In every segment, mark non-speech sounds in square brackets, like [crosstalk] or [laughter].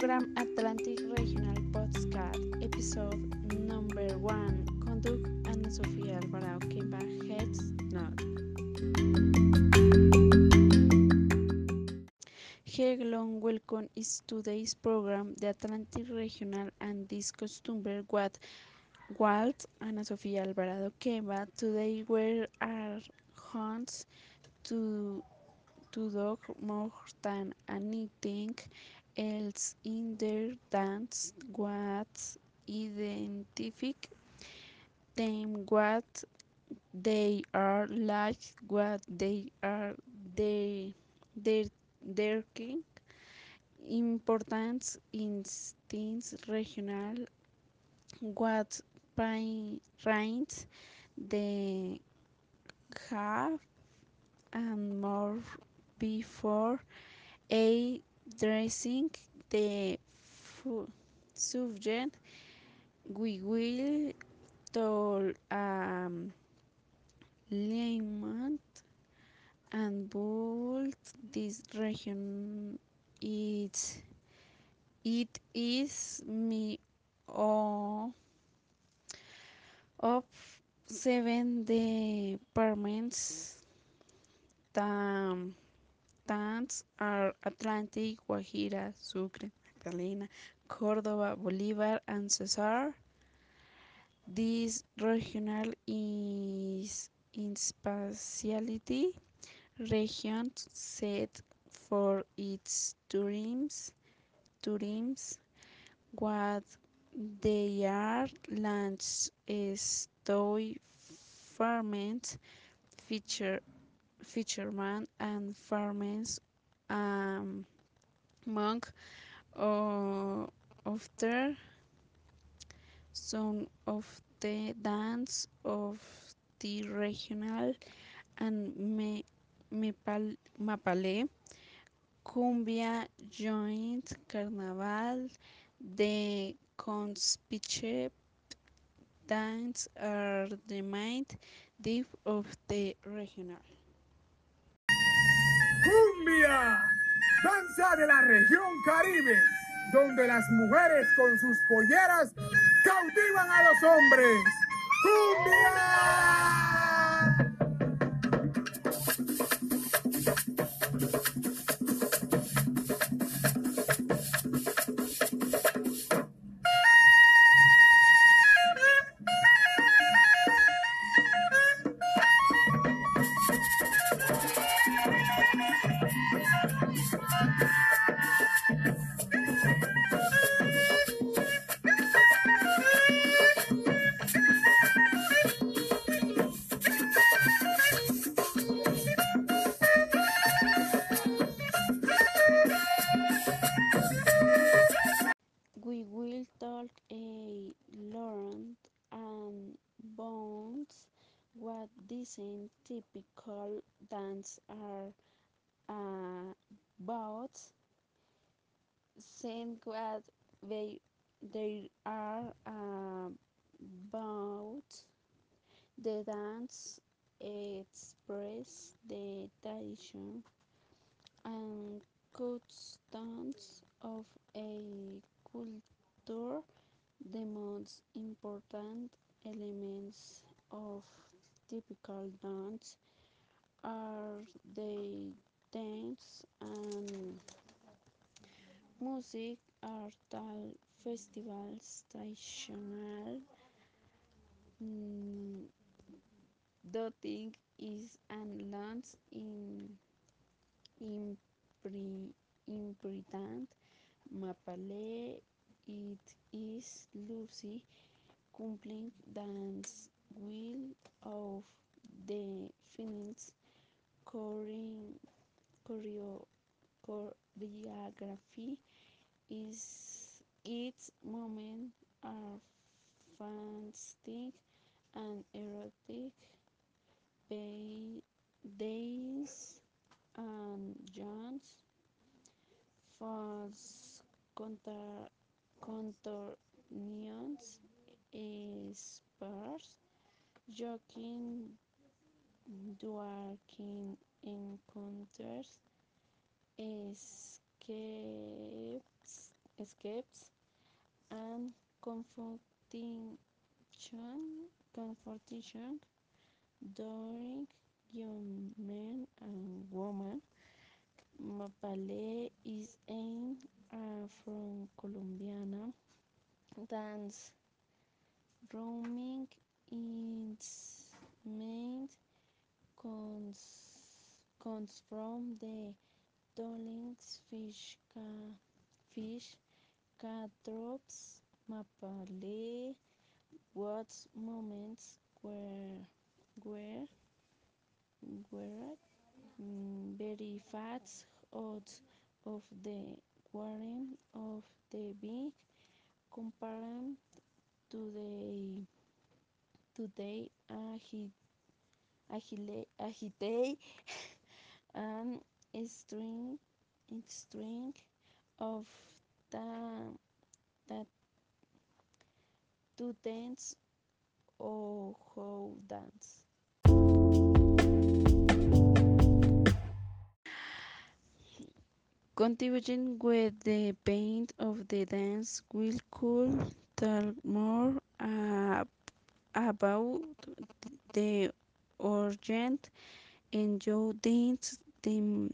program Atlantic Regional Podcast, episode number one. Conduct Ana Sofía Alvarado Kemba Heads Not. Hello welcome is today's program, the Atlantic Regional and this customer what Walt Ana Sofía Alvarado Kemba. Today we are hunts to to dog more than anything else in their dance what identify them what they are like what they are they their their king importance instincts regional what parents they have and more before a dressing the subject we will tell um, lemon and build this region it it is me all of seven departments. Um, Tans are Atlantic, Guajira, Sucre, Magdalena, Córdoba, Bolívar, and Cesar. This regional is in speciality region set for its tourism, tourism what they are lands stoy farmers feature fishermen and farmers um, among uh, of some of the dance of the regional and me, mapale cumbia joint carnaval the conspicuous dance are the main diff of the regional Danza de la región Caribe, donde las mujeres con sus polleras cautivan a los hombres. ¡Cumbia! Typical dance are uh, about, saying what they they are uh, about. The dance express the tradition and customs of a culture the most important elements of typical dance are the dance and music art festivals traditional. Mm, dotting is and lands in impre- important Mapale it is Lucy cumpling dance will of the films choreo, choreo, choreography is its moment are fantastic and erotic days and Jones false contra, contortions eh, sparse joking dwarking encounters escapes escapes and confrontation confrontation during young men and women. Ballet is an Afro-Colombiana dance roaming its main comes, comes from the Dollings fish, ca- fish catalogs. Mapale what moments were were were mm, very fast odds of the warring of the big compared to the today agile agite [laughs] and string string of the that to dance or how dance. Contributing with the paint of the dance will could tell more uh, about the urgent enjoyment the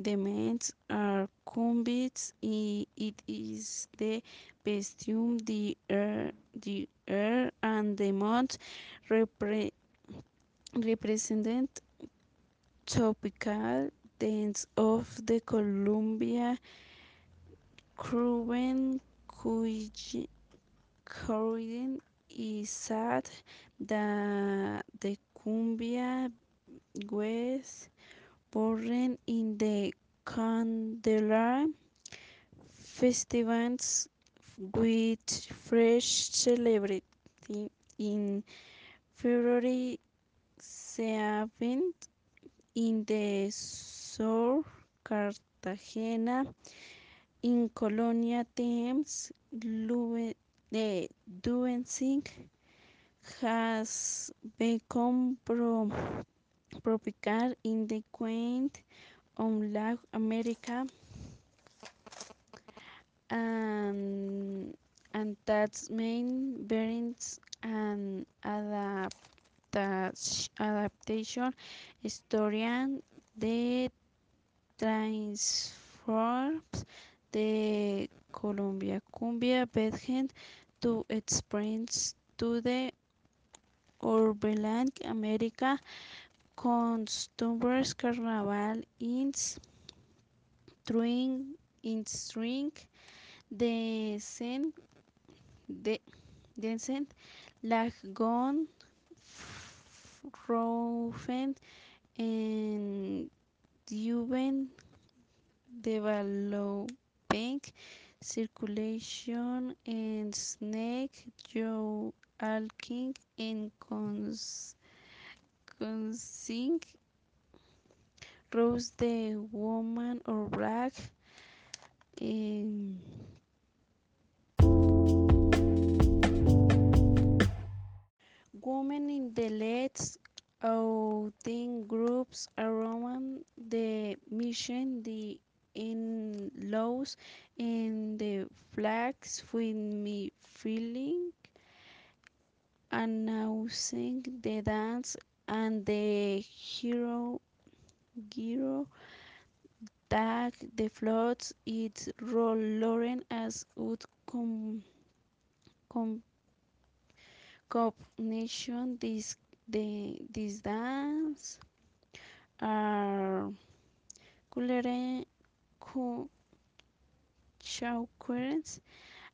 demands are convinced it is the costume er, the air the air and the month repre- represent tropical dance of the Colombia cuisine Corridor is sad that the cumbia was born in the Candelaria festivals with fresh celebrity. In February 7th in the Sur Cartagena in Colonia Thames the dancing has become pro tropical in the quaint on Latin America and and that's main bearings and adaptation adaptation historian the transforms the Colombia cumbia bedhead to express to the urban America customers carnaval in string in string the scent the Densen Lagon Rofen and Duven developing circulation and snake Joe Alking and cons consing Rose the woman or black um, women in the leads outing groups around the mission the in laws and the flags with me feeling announcing the dance and the hero hero tag the floats its Lauren as would com, com combination this the this dance are colored co- chakras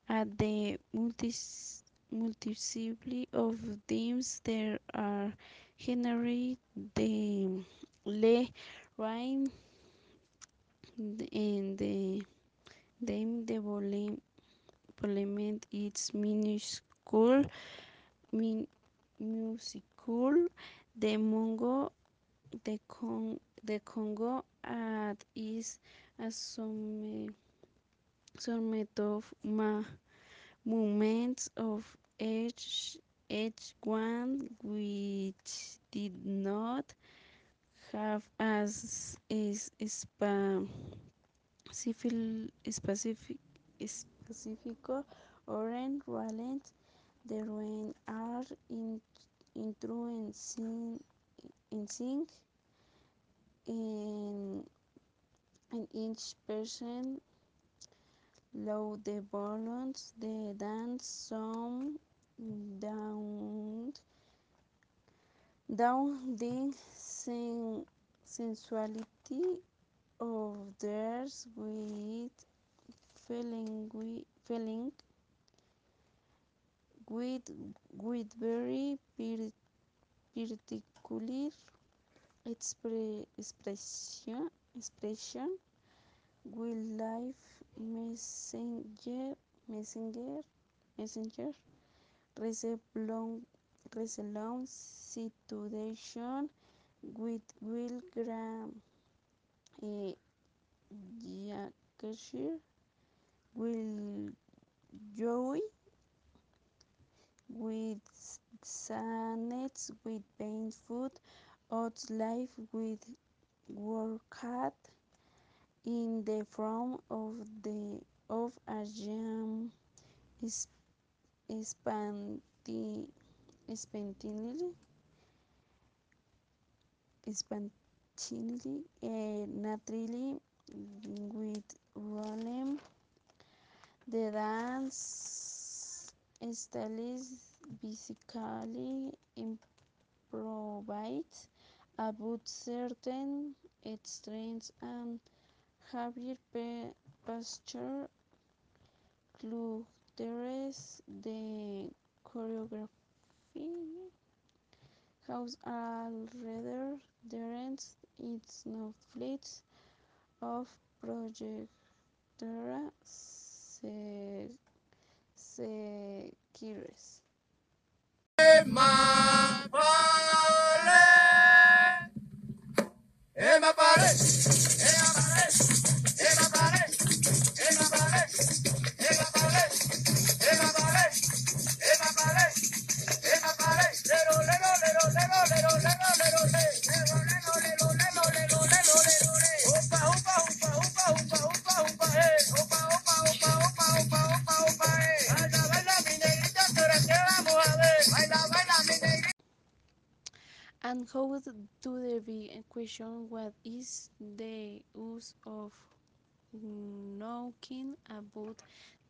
at the multis multiplicity of themes there are generally the le rhyme and the them the volume parliament is minuscule min, musical the mongo the con the congo at is a some of ma moments of each each one which did not have as is spa, specific Pacífico, Oren, Roland, the rain are in, in influencing in sync in, in each person low the balloons, the dance some down down the sen- sensuality of theirs with feeling with feeling with with very particular expre- expression expression wildlife messenger messenger messenger resemblance resemblance situation with will gram eh, Yorkshire will joy with sadness with pain food odds life with work hard in the form of the of a jam is spontaneity spontaneity spontaneity uh, naturally with volume the dance style is basically improvised about certain strengths and Javier P- Pasteur. Clusters the choreography house rather different its no fleets of projectora se sequires. And how do the big question what is the use of knowing about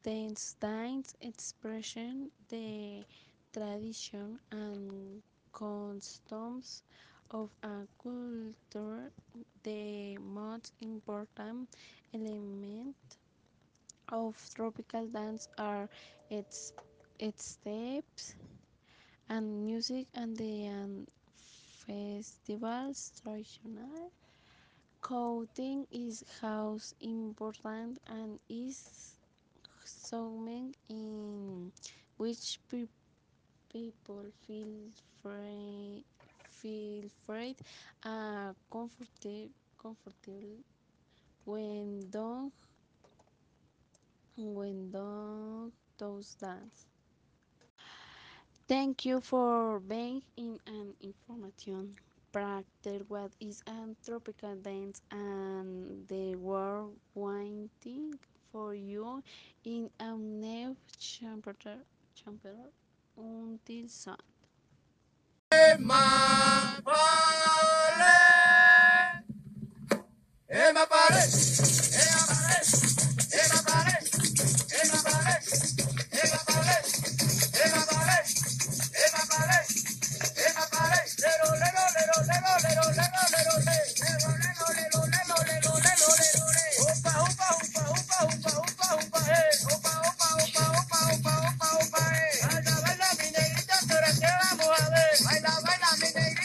the dance expression, the tradition and customs of a culture, the most important element of tropical dance are its its steps and music and the um, festivals traditional Coding is how important and is something in which pe- people feel free, feel free uh, and comfortable, comfortable when done when done those dance. Thank you for being in an information practice. What is a tropical dance and the world waiting for you in a new chamber until sun. Pare,